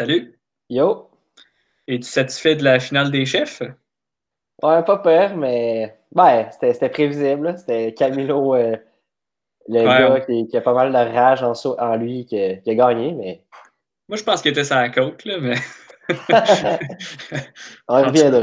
Salut. Yo. Es-tu satisfait de la finale des chefs? Ouais, pas peur, mais ouais, c'était prévisible. C'était Camilo, euh, le gars qui, a pas mal de rage en, en lui, qui, a gagné, mais. Moi, je pense qu'il était sa côte, là, mais. On revient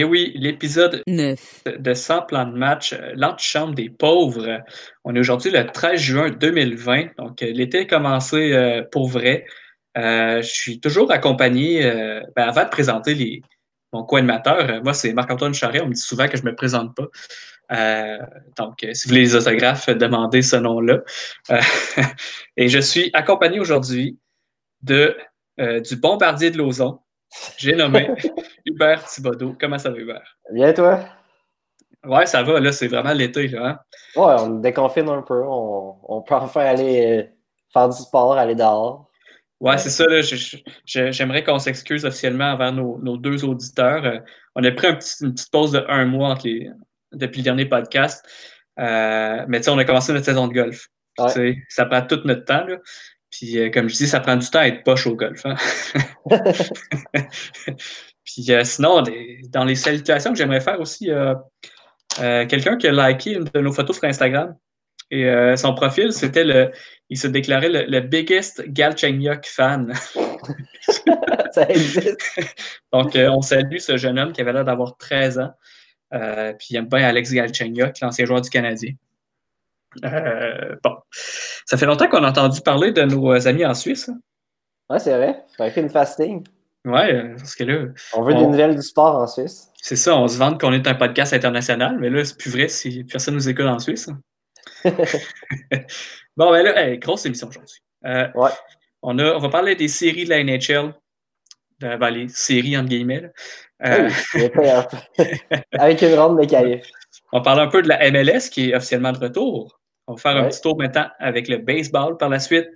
Et oui, l'épisode 9 de 100 plans de match, euh, l'antichambre des pauvres. On est aujourd'hui le 13 juin 2020, donc euh, l'été a commencé euh, pour vrai. je suis toujours accompagné, ben, avant de présenter les, mon co-animateur, moi c'est Marc-Antoine Charret, on me dit souvent que je ne me présente pas. donc, si vous voulez les autographes, demandez ce nom-là. et je suis accompagné aujourd'hui de du bombardier de Lauson, j'ai nommé Hubert Thibodeau. Comment ça va, Hubert? Bien, toi? Ouais, ça va. Là, c'est vraiment l'été. Là, hein? Ouais, on déconfine un peu. On, on peut enfin aller euh, faire du sport, aller dehors. Ouais, c'est ça. J'aimerais qu'on s'excuse officiellement envers nos, deux auditeurs. Euh, on a pris une petite pause de un mois depuis le dernier podcast. Euh, mais tu sais, on a commencé notre saison de golf. Ça prend tout notre temps. Là. Puis, euh, comme je dis, ça prend du temps à être poche au golf. Hein? Puis, euh, sinon, dans les salutations que j'aimerais faire aussi, euh, quelqu'un qui a liké une de nos photos sur Instagram. Et son profil, c'était le. Il se déclarait le, biggest Galchenyuk fan. ça existe. Donc, on salue ce jeune homme qui avait l'air d'avoir 13 ans. puis, il aime bien Alex Galchenyuk, l'ancien joueur du Canadien. Euh, bon. Ça fait longtemps qu'on a entendu parler de nos amis en Suisse. Hein? Oui, c'est vrai. Ça fait une fasting. Oui, parce que là. On veut des nouvelles du sport en Suisse. C'est ça, on se vante qu'on est un podcast international, mais là, c'est plus vrai si personne nous écoute en Suisse. bon, ben là, grosse émission aujourd'hui. Euh, ouais. On, a, on va parler des séries de la NHL, de, ben, les séries entre guillemets. Euh, avec une ronde de qualif. On parle un peu de la MLS qui est officiellement de retour. On va faire un petit tour maintenant avec le baseball par la suite.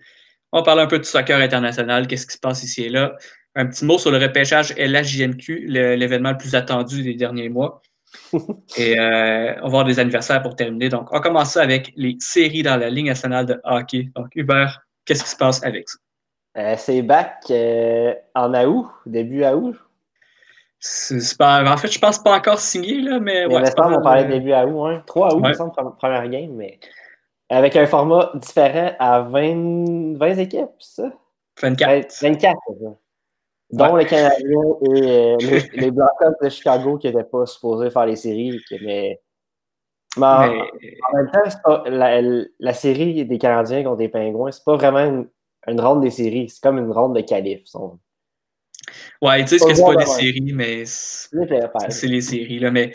On parle un peu du soccer international, qu'est-ce qui se passe ici et là. Un petit mot sur le repêchage LHJNQ, l'événement le, plus attendu des derniers mois. et euh, on va avoir des anniversaires pour terminer. Donc, on commence avec les séries dans la Ligue nationale de hockey. Donc, Hubert, qu'est-ce qui se passe avec ça? Euh, c'est back euh, en août, début août. Pas, en fait, je pense pas encore signé, là, mais. Ouais, on parlait début août, hein. 3 août, ouais. me semble, première game, mais avec un format différent à 20, 20 équipes, ça? 24. 24, Dont les Canadiens et euh, les, Blackhawks de Chicago qui n'étaient pas supposés faire les séries. Mais, mais, en, même temps, la, la, série des Canadiens contre les Pingouins, c'est pas vraiment une, une, ronde des séries, c'est comme une ronde de qualif. Ouais, ils disent que c'est pas des séries, mais c'est les séries. Là. Mais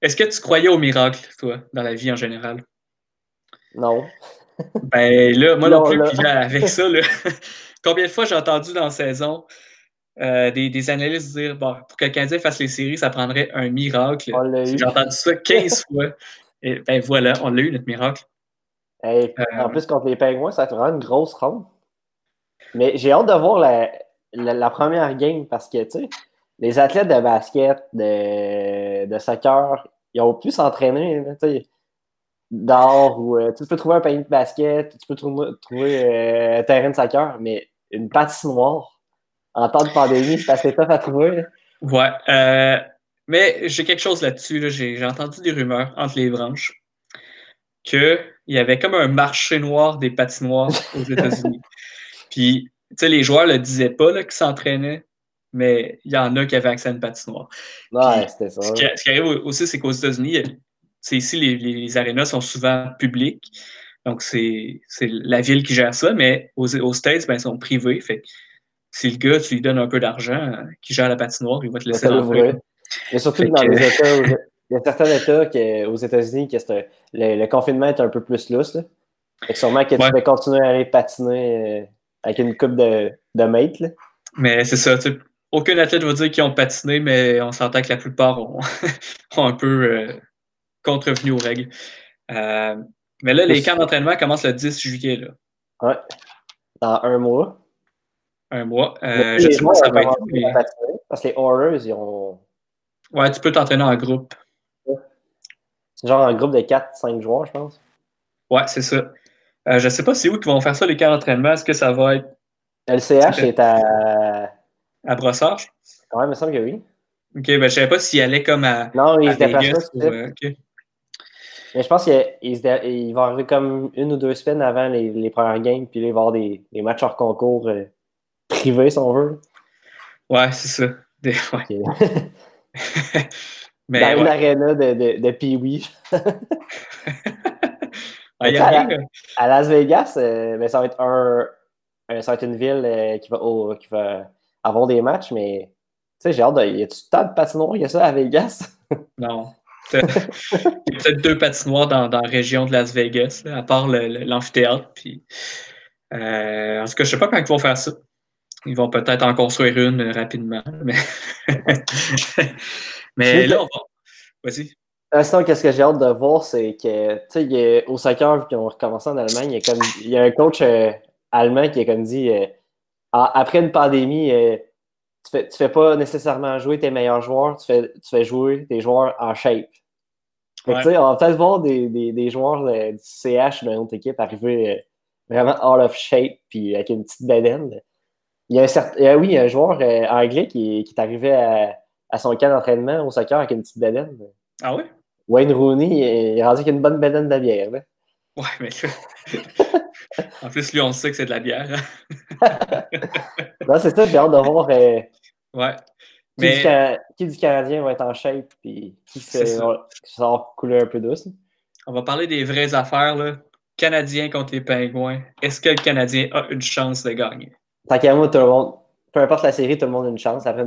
est-ce que tu croyais au miracle, toi, dans la vie en général? Non. ben là, moi non, plus, puis avec ça, là, combien de fois j'ai entendu dans la saison euh, des, des, analystes dire bon, pour que le Canadien fasse les séries, ça prendrait un miracle. J'ai entendu ça 15 fois. Et ben voilà, on l'a eu, notre miracle. Euh, en plus, contre les Pingouins, ça te rend une grosse ronde. Mais j'ai hâte de voir la, la, première game parce que, tu sais, les athlètes de basket, de, de soccer, ils ont pu s'entraîner, tu sais d'or ou euh, tu peux trouver un panier de basket, tu peux trouver, euh, un terrain de soccer, mais une patinoire en temps de pandémie, c'est assez tough à trouver. Ouais. Euh, mais j'ai quelque chose là-dessus. J'ai entendu des rumeurs entre les branches qu'il y avait comme un marché noir des patinoires aux États-Unis. Puis, tu sais, les joueurs ne le disaient pas qu'ils s'entraînaient, mais il y en a qui avaient accès à une patinoire. Ouais, c'était ça. Ce qui, ce qui, arrive aussi, c'est qu'aux États-Unis, ici, les, les, arénas sont souvent publics. Donc, c'est la ville qui gère ça, mais aux, aux States, ben, ils sont privés. Fait si le gars, tu lui donnes un peu d'argent, euh, qui gère la patinoire, il va te laisser l'ouvrir. Mais surtout dans les États, il y a certains États aux États-Unis que le, le, confinement est un peu plus lousse. Là. sûrement que tu peux continuer à aller patiner euh, avec une coupe de, de mates. Mais c'est ça, aucun athlète va dire qu'ils ont patiné, mais on s'entend que la plupart ont, ont un peu euh, contrevenu aux règles. Euh, Mais là, les camps d'entraînement commencent le 10 juillet. Là. Ouais. Dans un mois. Un mois. Euh, je sais pas ça va être. Parce que les Horrors, ils ont. Ouais, tu peux t'entraîner en groupe. C'est genre un groupe de 4-5 joueurs, je pense. Ouais, c'est ça. Euh, je sais pas c'est où qu'ils vont faire ça, les camps d'entraînement. Est-ce que ça va être. LCH est à. À Brossard? Ouais, il me semble que oui. Ok, ben je savais pas s'il allait comme à. Non, il se déplace pas. Euh, Mais je pense qu'il va arriver comme une ou deux semaines avant les, les premières games, puis là, il va y avoir des, des matchs hors concours euh, privés, si on veut. Ouais, c'est ça. Des... Ouais. Mais, Dans une aréna de, de, de Pee-Wee. ah, à, à, Las Vegas, euh, ben, ça va être un, ça va être une ville qui, va, qui va avoir des matchs, mais tu sais, j'ai hâte de. Y a-tu tant de patinoires y a ça à Vegas? Non. Il y a peut-être deux patinoires dans, dans, la région de Las Vegas, à part l'amphithéâtre. Puis, euh, en tout cas, je sais pas quand ils vont faire ça. Ils vont peut-être en construire une rapidement. Mais, mais là, on va. Vas-y. Sinon, qu'est-ce que j'ai hâte de voir, c'est que, tu sais, au soccer, qui ont recommencé en Allemagne, il y a, comme, il y a un coach euh, allemand qui a comme dit, euh, après une pandémie, tu fais, fais pas nécessairement jouer tes meilleurs joueurs, tu fais, tu fais jouer tes joueurs en shape. on va peut-être voir des, des, des joueurs du CH de notre équipe arriver euh, vraiment out of shape puis avec une petite bedaine. Il y a un certain, oui, il y a un joueur euh, anglais qui, qui est arrivé à, à son camp d'entraînement au soccer avec une petite bedaine. Ah oui? Wayne Rooney il est rendu avec une bonne bedaine de bière. Là. Ouais, mais en plus, lui, on sait que c'est de la bière. non, c'est ça, j'ai hâte de voir. Euh, ouais. Qui, mais... du, qui, du, Canadien va être en shape puis qui, sort couler un peu douce? On va parler des vraies affaires. Là. Canadien contre les Pingouins. Est-ce que le Canadien a une chance de gagner? Tant qu'à moi, tout le monde, peu importe la série, tout le monde a une chance après,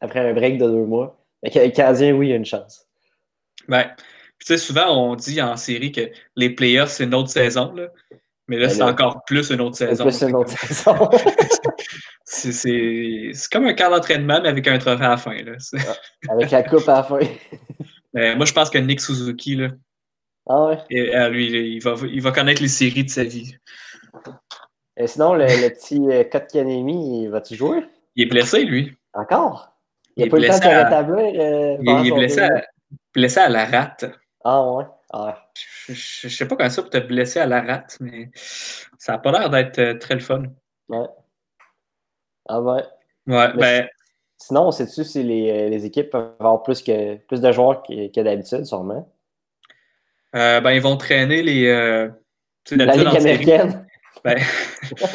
après un break de deux mois. Mais le Canadien, oui, il a une chance. Ben, tu sais, souvent, on dit en série que les playoffs, c'est une autre saison. Là. Mais là, c'est encore plus une autre saison. Plus une autre saison. c'est comme un camp d'entraînement, mais avec un trophée à la fin. Là. avec la coupe à la fin. Mais moi, je pense que Nick Suzuki, là, ah ouais? Et, euh, lui, il va, il va connaître les séries de sa vie. Et sinon, le, le petit euh, Kotkanemi, va-tu jouer? Il est blessé, lui. Encore? Il n'a pas eu le temps de se rétablir. Euh, il, est blessé à, blessé à la rate. Ah ouais? Ah. Je, je, sais pas comment ça pour te blesser à la rate, mais ça n'a pas l'air d'être euh, très le fun. Ouais. Ah ouais. Ouais, ben. Sinon, sais-tu si les, euh, les, équipes peuvent avoir plus, que, plus de joueurs que, que d'habitude, sûrement? Euh, ben, ils vont traîner les. Euh, la Ligue américaine? Ben,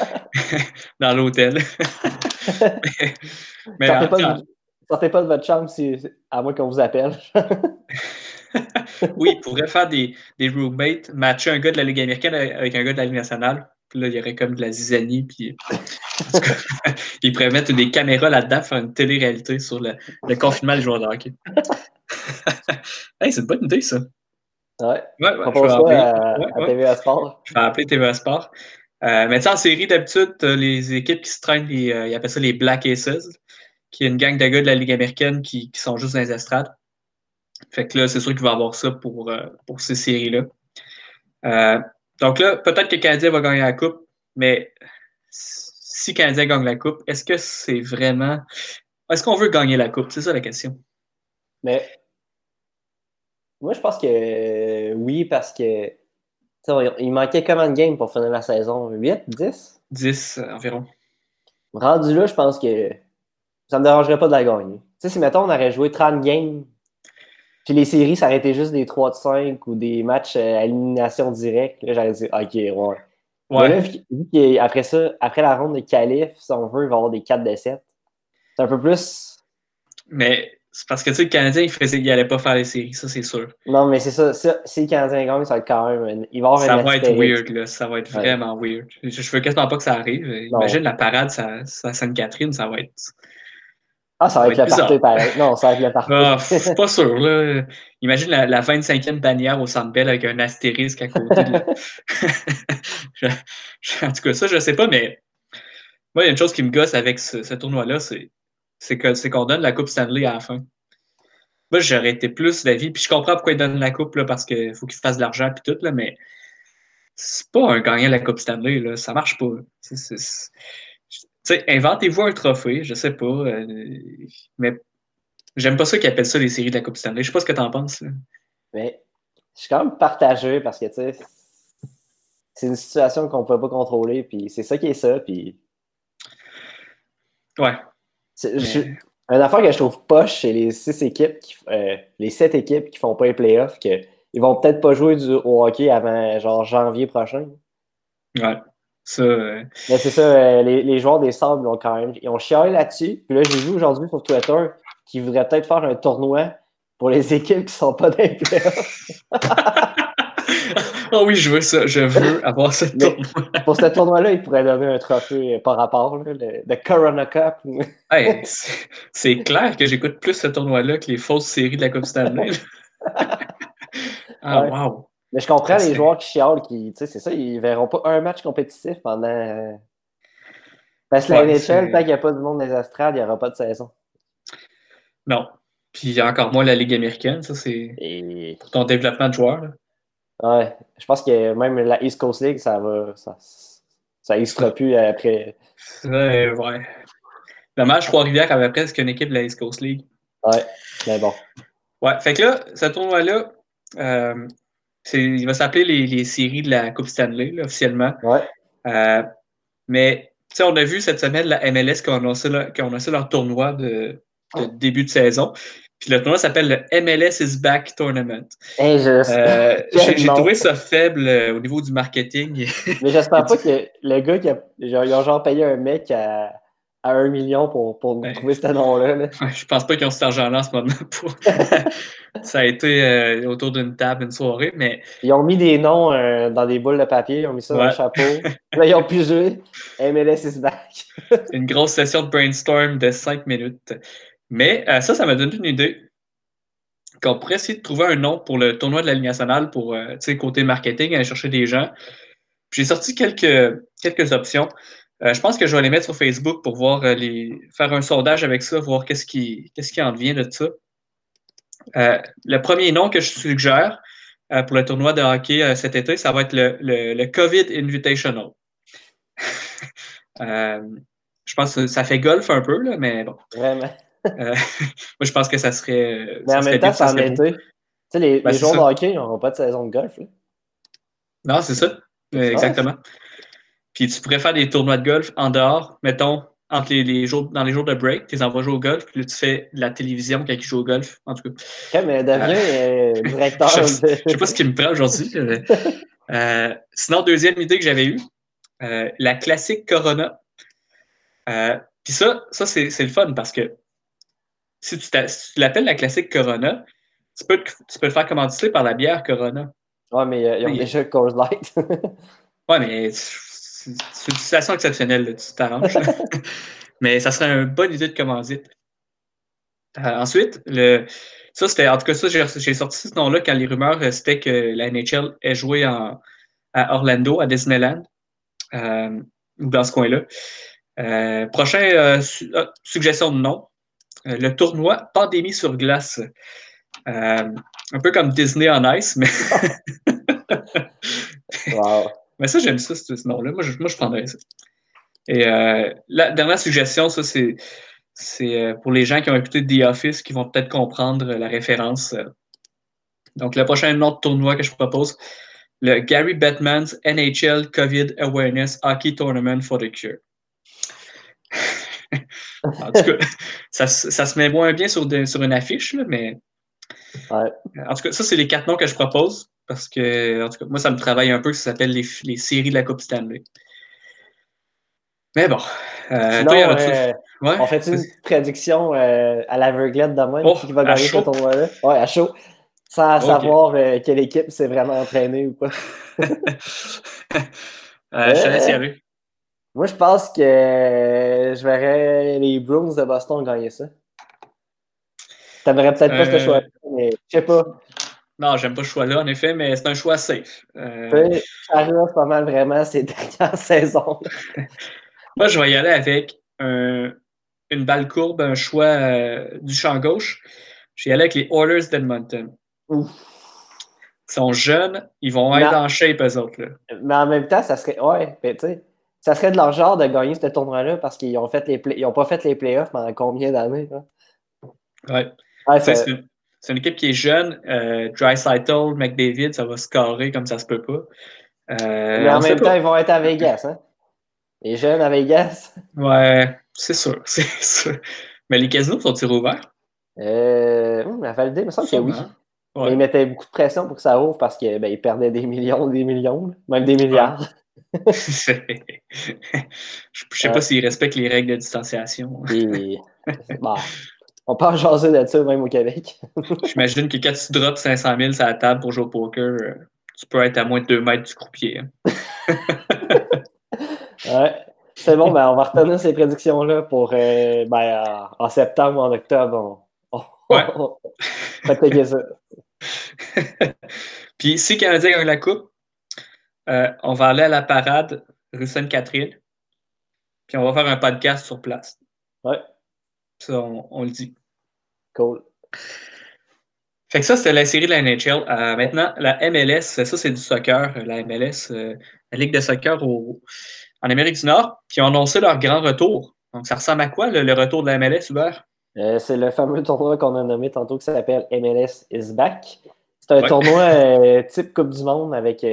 dans l'hôtel. mais, sortez, pas de, sortez, pas de, votre chambre si, à moins qu'on vous appelle. oui, il pourrait faire des, des roommates, matcher un gars de la Ligue américaine avec un gars de la Ligue nationale. Puis là, il y aurait comme de la zizanie. Puis, il pourrait mettre des caméras là-dedans, faire une télé-réalité sur le, le, confinement des joueurs de hockey. hey, c'est une bonne idée, ça. Ouais. ouais, ouais je vais appeler, à, ouais, à TVA Sport. Je vais appeler TVA Sport. Euh, mais tu sais, en série, d'habitude, les équipes qui se traînent, les, euh, ils appellent ça les Black Aces, qui est une gang de gars de la Ligue américaine qui, qui sont juste dans les estrades. Fait que là, c'est sûr qu'il va avoir ça pour, euh, pour ces séries-là. Euh, donc là, peut-être que le Canadien va gagner la Coupe, mais si le Canadien gagne la Coupe, est-ce que c'est vraiment. Est-ce qu'on veut gagner la Coupe? C'est ça la question. Mais moi, je pense que oui, parce que il manquait combien de games pour finir la saison? 8, 10? 10 environ. Rendu là, je pense que ça ne me dérangerait pas de la gagner. Tu sais, si mettons, on aurait joué 30 games puis les séries, ça aurait été juste des 3 de 5 ou des matchs euh, à élimination directe. Là, j'aurais dit, OK, ouais. ouais. vu qu'après ça, après la ronde de qualif, si on veut, il va y avoir des 4 de 7. C'est un peu plus. Mais c'est parce que tu sais, le Canadien, il faisait qu'il n'allait pas faire les séries, ça, c'est sûr. Non, mais c'est ça, Si le Canadien gagne, ça va être quand même. Il va avoir ça va être weird, là. Ça va être vraiment weird. Je, je veux quasiment pas que ça arrive. Imagine la parade à Sainte-Catherine, ça va être. Ah, ça va, être, le party, pareil. Non, ça va être le party. Ah, pas sûr, là. Imagine la, la 25e bannière au Centre Bell avec un astérisque à côté. en tout cas, ça, je sais pas, mais moi, il y a une chose qui me gosse avec ce, tournoi-là, c'est qu'on donne la Coupe Stanley à la fin. Moi, j'aurais été plus d'avis, puis je comprends pourquoi ils donnent la Coupe, là, parce qu'il faut qu'ils fassent de l'argent, puis tout, là, mais c'est pas un gagnant de la Coupe Stanley, là. Ça marche pas. Inventez-vous un trophée, je sais pas. Euh, mais j'aime pas ça qu'ils appellent ça les séries de la Coupe Stanley. Je sais pas ce que t'en penses. Mais je suis quand même partagé parce que, tu sais, c'est une situation qu'on peut pas contrôler, puis c'est ça qui est ça, puis... Ouais. Une affaire que je trouve poche, c'est les six équipes, qui, euh, les sept équipes qui font pas les playoffs, qu'ils vont peut-être pas jouer du, au hockey avant genre janvier prochain. Ouais. Ça, euh, Mais c'est ça, euh, les, les, joueurs des Sables ont quand même. Ils ont chialé là-dessus. Puis là, j'ai vu aujourd'hui sur Twitter qu'ils voudraient peut-être faire un tournoi pour les équipes qui sont pas les playoffs. oh oui, je veux ça. Je veux avoir ce tournoi. pour ce tournoi-là, il pourrait donner un trophée par rapport, le, Corona Cup. c'est clair que j'écoute plus ce tournoi-là que les fausses séries de la Coupe Stanley. ah, wow. Mais je comprends les joueurs qui chialent, qui, tu sais, c'est ça, ils verront pas un match compétitif pendant. Parce que la NHL, tant qu'il n'y a pas de monde dans les astrades, il n'y aura pas de saison. Non. Puis il y a encore moins la Ligue américaine, ça, c'est pour ton développement de joueur. Ouais, je pense que même la East Coast League, ça va. Ça, ça plus après. Ouais, ouais. Dommage, Trois-Rivières avait presque une équipe de la East Coast League. Ouais, mais bon. Ouais, fait que là, ce tournoi-là, euh, il va s'appeler les, séries de la Coupe Stanley, officiellement. Ouais. Euh, mais, tu sais, on a vu cette semaine la MLS qui a annoncé, leur tournoi de, de début de saison. Puis le tournoi s'appelle le MLS is Back Tournament. euh, J'ai trouvé ça faible euh, au niveau du marketing. Mais j'espère pas que le gars qui a. Genre, ils ont genre payé un mec à, à un million pour, pour trouver ce nom-là. Je pense pas qu'ils ont cet argent-là en ce moment. Pour... ça a été euh, autour d'une table, une soirée, mais. Ils ont mis des noms euh, dans des boules de papier, ils ont mis ça dans un chapeau. Là, ils ont pu jouer. MLS is back. une grosse session de brainstorm de cinq minutes. Mais euh, ça, ça m'a donné une idée qu'on pourrait essayer de trouver un nom pour le tournoi de la Ligue nationale pour, tu sais, côté marketing, aller chercher des gens. J'ai sorti quelques, quelques options. Euh, je pense que je vais les mettre sur Facebook pour voir les, faire un sondage avec ça, voir qu'est-ce qui, qu'est-ce qui en vient de ça. le premier nom que je suggère pour le tournoi de hockey cet été, ça va être le, le, le COVID Invitational. je pense que ça fait golf un peu, là, mais bon. Vraiment. Euh, moi, je pense que ça serait. Mais en même temps, ça en été. Tu sais, les, ben, les joueurs de hockey n'auront pas de saison de golf. Non, c'est ça. Euh, exactement. Puis tu pourrais faire des tournois de golf en dehors, mettons, entre les, jours, dans les jours de break, tu les envoies jouer au golf, puis là, tu fais de la télévision quand ils jouent au golf, en tout cas. mais deviens euh, directeur. je, ne sais pas ce qui me prend aujourd'hui. sinon, deuxième idée que j'avais eue, la classique Corona. puis ça, ça c'est le fun parce que si tu, l'appelles la classique Corona, tu peux, tu peux le faire commanditer par la bière Corona. Ouais, mais il y a déjà Coors Light. ouais, mais c'est une situation exceptionnelle, tu t'arranges. mais ça serait une bonne idée de commandite. Euh, ensuite, le, ça, c'était, en tout cas, ça, j'ai sorti ce nom-là quand les rumeurs, euh, c'était que la NHL ait joué en, à Orlando, à Disneyland, euh, ou dans ce coin-là. Euh, prochain ah, suggestion de nom, euh, le tournoi Pandémie sur glace. Euh, un peu comme Disney en Ice, mais. Mais ça, j'aime ça, ce nom-là. Moi, je, moi, je prendrais ça. Et euh, la dernière suggestion, ça, c'est, c'est pour les gens qui ont écouté The Office qui vont peut-être comprendre la référence. Donc, le prochain nom de tournoi que je propose, le Gary Batman's NHL COVID Awareness Hockey Tournament for the Cure. en tout cas, ça, se met moins bien sur, sur une affiche, mais. En tout cas, ça, c'est les quatre noms que je propose. Parce que, en tout cas, moi, ça me travaille un peu, ça s'appelle les, les, séries de la Coupe Stanley. Mais bon. Euh, toi, euh, On fait une prédiction euh, à l'aveuglette demain oh, qui va gagner ce tournoi-là? Ouais, à chaud. Sans savoir quelle équipe s'est vraiment entraînée ou pas. je te laisse y aller. Moi, je pense que je verrais les Bruins de Boston gagner ça. T'aimerais peut-être pas ce choix mais je sais pas. Non, j'aime pas ce choix-là, en effet, mais c'est un choix safe. Euh... Pas mal vraiment ces dernières saisons. Moi, je vais y aller avec une balle courbe, un choix euh, du champ gauche. Je vais y aller avec les Oilers d'Edmonton. sont jeunes, ils vont être en shape, eux autres. Là. Mais en même temps, ça serait. Ouais, tu sais. Ça serait de leur genre de gagner ce tournoi-là parce qu'ils ont fait les ils ont pas fait les playoffs pendant combien d'années? Ouais. c'est une équipe qui est jeune. Euh, Dry McDavid, ça va se carrer comme ça se peut pas. Euh, mais en même temps, ils vont être à Vegas, hein? Les jeunes à Vegas. Ouais, c'est sûr, c'est sûr. Mais les casinos sont-ils ouverts? Euh, la validé, il me semble que oui. Ils mettaient beaucoup de pression pour que ça ouvre parce qu'ils ben, perdaient des millions, des millions, même des milliards. je sais pas s'ils respectent les règles de distanciation. Bah, on peut en jaser là-dessus même au Québec. J'imagine que quand tu drops 500 000 sur la table pour jouer au poker, euh, tu peux être à moins de 2 mètres du croupier. Hein. ouais. C'est bon, ben, on va retenir ces prédictions-là pour euh, ben, en, septembre ou en octobre. On, ouais. on, ça. Puis si le Canadien gagne la Coupe, euh, on va aller à la parade rue Sainte-Catherine. Puis on va faire un podcast sur place. Ouais. Ça, on, le dit. Cool. Fait que ça, c'était la série de la NHL. Euh, maintenant, la MLS, ça, c'est du soccer. La MLS, euh, la Ligue de soccer en Amérique du Nord, qui ont annoncé leur grand retour. Donc, ça ressemble à quoi, le, retour de la MLS, Hubert? c'est le fameux tournoi qu'on a nommé tantôt qui s'appelle MLS is back. C'est un tournoi type Coupe du Monde avec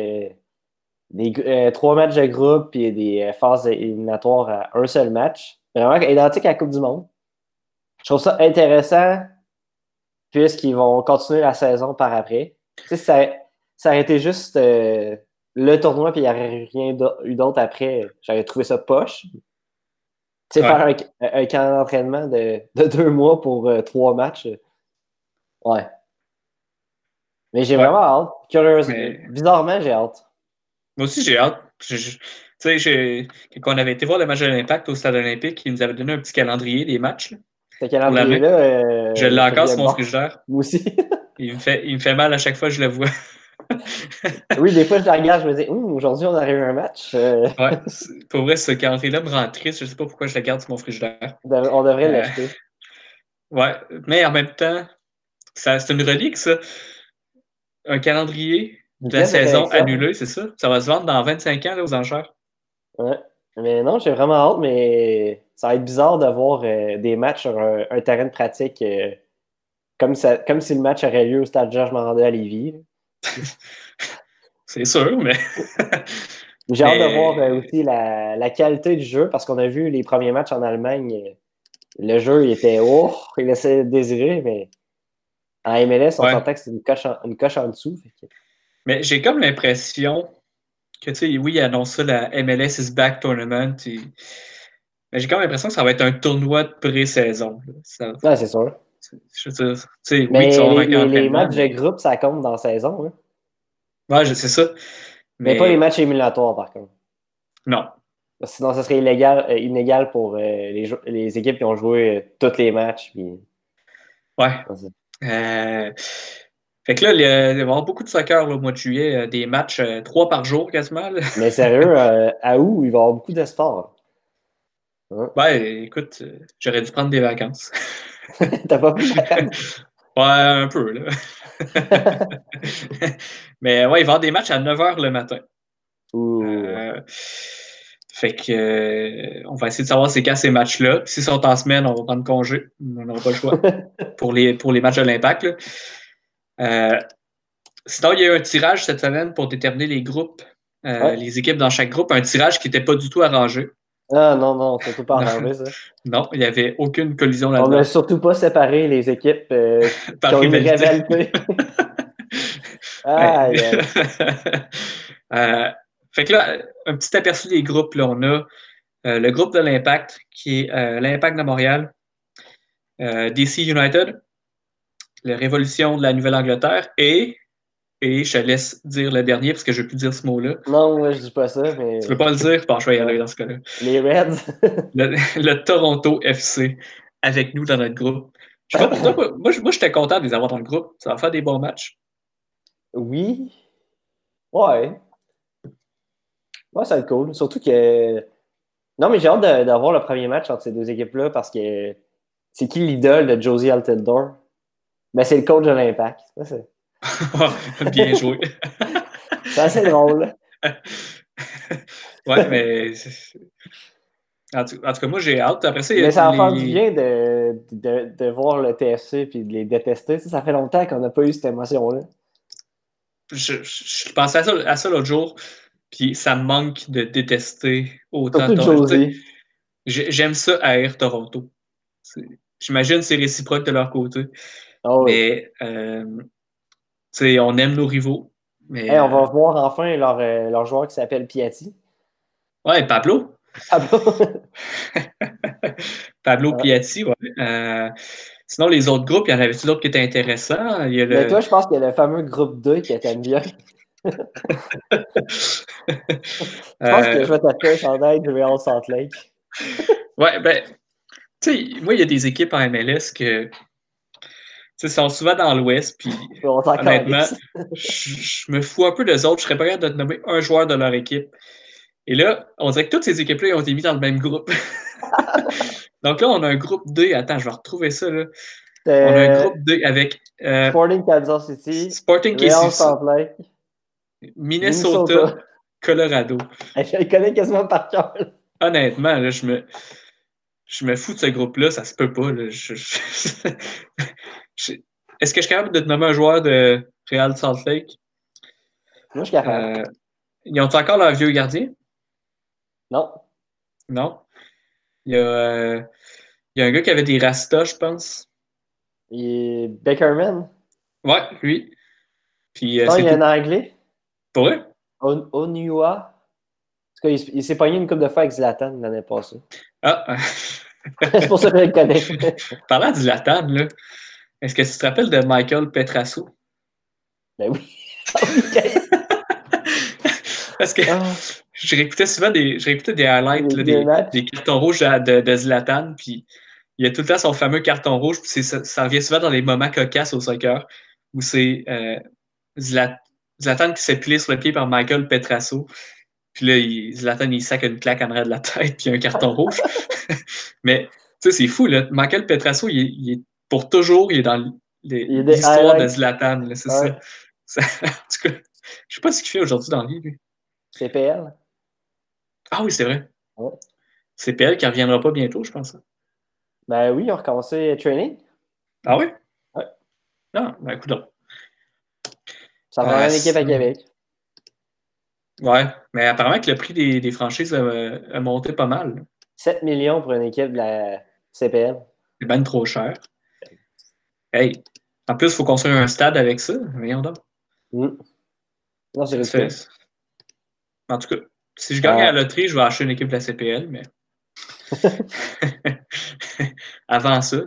des, euh, trois matchs de groupe et des euh, phases éliminatoires à un seul match. Vraiment identique à la Coupe du Monde. Je trouve ça intéressant puisqu'ils vont continuer la saison par après. Tu sais, ça, ça aurait été juste euh, le tournoi puis il n'y aurait rien eu d'autre après. J'aurais trouvé ça poche. Tu sais, faire un, un, camp d'entraînement de, de, deux mois pour trois matchs. Ouais. Mais j'ai vraiment hâte. Curieusement. Bizarrement, j'ai hâte. Moi aussi, j'ai hâte. Tu sais, quand on avait été voir le match de l'Impact au Stade olympique, ils nous avaient donné un petit calendrier des matchs. Ce calendrier-là. Euh, je l'ai encore sur mon frigidaire. Moi aussi. il, me fait, il me fait mal à chaque fois que je le vois. oui, des fois, je la regarde, je me dis, aujourd'hui, on arrive à un match. Euh. ouais, pour vrai, ce calendrier-là me rend triste. Je ne sais pas pourquoi je le garde sur mon frigidaire. On devrait euh, l'acheter. Ouais, mais en même temps, c'est une relique, ça. Un calendrier la saison annulée, c'est ça? Ça va se vendre dans 25 ans là, aux enchères. Ouais. Mais non, j'ai vraiment hâte, mais ça va être bizarre de voir euh, des matchs sur un, terrain de pratique euh, comme, ça, comme si le match aurait lieu au stade Georges Mandel à Lévis. c'est sûr, mais. j'ai hâte de voir euh, aussi la, la, qualité du jeu parce qu'on a vu les premiers matchs en Allemagne. Le jeu, il était oh, il laissait désirer, mais en MLS, on sentait que c'était une coche, en, une coche en dessous. Mais j'ai comme l'impression que, tu sais, oui, il annonce ça, la MLS is back tournament. Mais j'ai comme l'impression que ça va être un tournoi de pré-saison. Ouais, c'est sûr. Je veux dire, les, les, matchs de groupe, ça compte dans la saison. Hein? Ouais, c'est ça. Mais... pas les matchs éliminatoires, par contre. Non. Sinon, ça serait illégal, euh, inégal pour euh, les, les, équipes qui ont joué euh, tous les matchs. Puis... Ouais. Fait que là, il va y avoir beaucoup de soccer au mois de juillet, des matchs trois par jour quasiment. Mais sérieux, à où? Il va y avoir beaucoup de sport? Hein? Ben, écoute, j'aurais dû prendre des vacances. T'as pas pris de vacances? ouais, un peu, là. Mais ouais, il va y avoir des matchs à 9 h le matin. fait que on va essayer de savoir c'est quand ces matchs-là. S'ils sont en semaine, on va prendre congé. On n'aura pas le choix pour les, pour les matchs de l'impact. Euh, sinon, il y a eu un tirage cette semaine pour déterminer les groupes, euh, les équipes dans chaque groupe, un tirage qui n'était pas du tout arrangé. Ah non, non, c'est tout pas arrangé, ça. non, il n'y avait aucune collision là-dedans. On n'a surtout pas séparé les équipes euh, qui ont une rivalité. ah, fait que là, un petit aperçu des groupes, là, on a le groupe de l'Impact, qui est l'Impact de Montréal, DC United, la révolution de la Nouvelle-Angleterre et, et je te laisse dire le dernier parce que je ne veux plus dire ce mot-là. Non, moi je dis pas ça, mais. Tu veux pas le dire? Bon, je vais y aller dans ce cas-là. Les Reds. le, Toronto FC avec nous dans notre groupe. Je moi, moi j'étais content de les avoir dans le groupe. Ça va faire des bons matchs. Oui. Ouais. Ouais, ça va être cool. Surtout que. Non, mais j'ai hâte d'avoir le premier match entre ces deux équipes-là parce que c'est qui l'idole de Josie Altendor? Mais c'est le coach de l'Impact. Bien joué. c'est assez drôle. ouais, mais. En tout, cas, moi, j'ai hâte. Après ça, mais ça a fait du bien de, de, de, voir le TFC et de les détester. Ça, fait longtemps qu'on n'a pas eu cette émotion-là. Je, je, pensais à ça, à ça l'autre jour, puis ça me manque de détester autant J'aime ça à Air Toronto. J'imagine que c'est réciproque de leur côté. Ah mais euh, on aime nos rivaux. Mais, on va euh, voir enfin leur, euh, leur joueur qui s'appelle Piatti. Ouais, Pablo. Pablo. Pablo Piatti, ouais. Euh, sinon, les autres groupes, il y en avait-tu d'autres qui étaient intéressants? Il Mais toi, je pense qu'il y a le fameux groupe 2 qui était bien. je pense que je vais taper un chandail de Real Salt Lake. ouais, ben, tu sais, moi, il y a des équipes en MLS que ils sont souvent dans l'Ouest, puis honnêtement, je, me fous un peu des autres. Je serais pas capable de te nommer un joueur de leur équipe. Et là, on dirait que toutes ces équipes-là ont été mises dans le même groupe. Donc là, on a un groupe D. Attends, je vais retrouver ça. Là. On a un groupe D avec euh, Sporting Kansas City, Sporting Kansas City, Minnesota, Colorado. Je les connais quasiment par cœur. Honnêtement, là, je me, je me fous de ce groupe-là, ça se peut pas. Est-ce que je suis capable de te nommer un joueur de Real Salt Lake? Moi, je suis capable. Euh, ils ont encore leur vieux gardien? Non. Non. Il y, a, euh, il y a un gars qui avait des rastas, je pense. Il est Beckerman? Ouais, lui. Puis, euh, il y a un anglais? Pour vrai? Onua. Il, il s'est pogné une coupe de fois avec Zlatan l'année passée. Ah! c'est pour ça que je le connais. Parlant de Zlatan, là, est-ce que tu te rappelles de Michael Petrasso? Ben oui. Parce que ah. je réécoutais souvent des, des highlights, des, cartons rouges de, de, Zlatan, puis il y a tout le temps son fameux carton rouge, puis ça, ça, revient souvent dans les moments cocasses au soccer, où c'est euh, Zlatan qui s'est plié sur le pied par Michael Petrasso. Puis là, il, Zlatan, il sac une claque en arrière de la tête, puis un carton rouge. Mais, tu sais, c'est fou, là. Michael Petrasso, il, est pour toujours, il est dans l'histoire de Zlatan, c'est ça. En tout cas, je sais pas ce qu'il fait aujourd'hui dans vie, lui. CPL. Ah oui, c'est vrai. CPL qui ne reviendra pas bientôt, je pense. Ben oui, ils ont recommencé training. Ah oui? Ouais. Ah, ben écoute Ça va euh, une équipe à Québec. Ouais, mais apparemment que le prix des, franchises a, monté pas mal. 7 millions pour une équipe de la CPL. C'est bien trop cher. Hey, en plus, il faut construire un stade avec ça. Voyons donc. Mm. Non, c'est le En tout cas, si je gagne à la loterie, je vais acheter une équipe de la CPL, mais. Avant ça.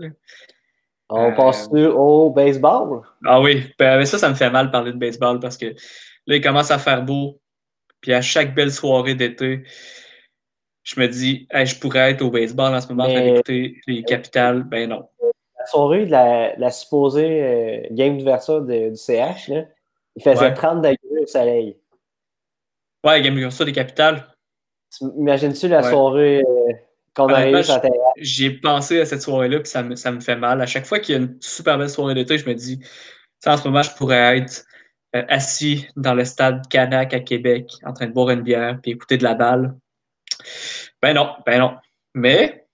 On passe euh, au baseball? Ah oui, ben, ça, ça me fait mal parler de baseball parce que là, il commence à faire beau. Puis à chaque belle soirée d'été, je me dis, je pourrais être au baseball en ce moment, pour écouter les capitales. Ben non. La soirée de la, supposée euh, game d'ouverture du CH, là, il faisait 30 degrés au soleil. Ouais, game d'ouverture des capitales. Imagines-tu la soirée euh, qu'on arrive sur la J'ai pensé à cette soirée-là, puis ça me, ça me fait mal. À chaque fois qu'il y a une super belle soirée d'été, je me dis, en ce moment, je pourrais être euh, assis dans le stade Canac à Québec, en train de boire une bière puis écouter de la balle. Ben non, ben non. Mais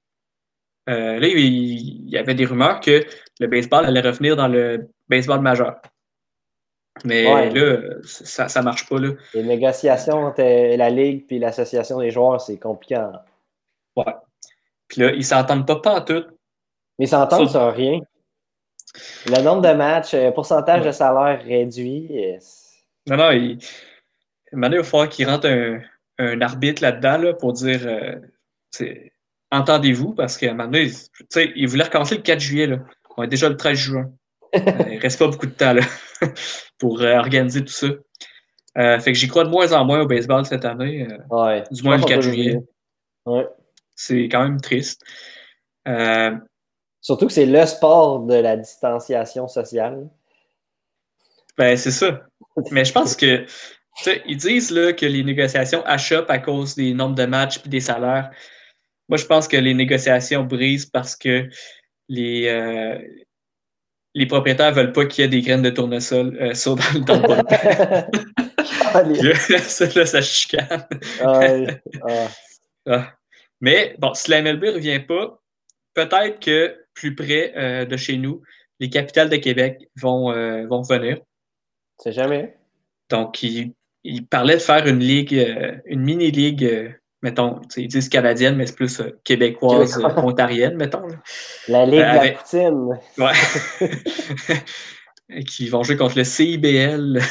euh, là, il, y avait des rumeurs que le baseball allait revenir dans le baseball majeur. Mais là, ça ne marche pas. Là. Les négociations entre la Ligue et l'Association des joueurs, c'est compliqué. Ouais. Puis là, ils ne s'entendent pas, pas en tout. Mais ils s'entendent sur rien. Le nombre de matchs, euh, pourcentage de salaire réduit. Euh, non, non, il, il va falloir qu'il rentre un, arbitre là-dedans pour dire euh, entendez-vous, parce qu'à un moment donné, il voulait recommencer le 4 juillet. Là. On est déjà le 13 juin. il reste pas beaucoup de temps là, pour organiser tout ça. fait que j'y crois de moins en moins au baseball cette année. du moins le 4 juillet. C'est quand même triste. Surtout que c'est le sport de la distanciation sociale. Ben, c'est ça. Mais je pense que, ils disent là, que les négociations achoppent à cause des nombres de matchs et des salaires. Moi, je pense que les négociations brisent parce que les, euh, les propriétaires ne veulent pas qu'il y ait des graines de tournesol euh, sur dans, dans le bullpen. ça, là, ça chicane. Ah. Ah. Mais bon, si la MLB ne revient pas, peut-être que plus près euh, de chez nous, les capitales de Québec vont, euh, vont venir. C'est jamais. Donc, il, il, parlait de faire une ligue, une mini-ligue, mettons, ils disent canadienne, mais c'est plus québécoise, ontarienne, mettons. La ligue de la poutine. Ouais. qui vont jouer contre le CIBL.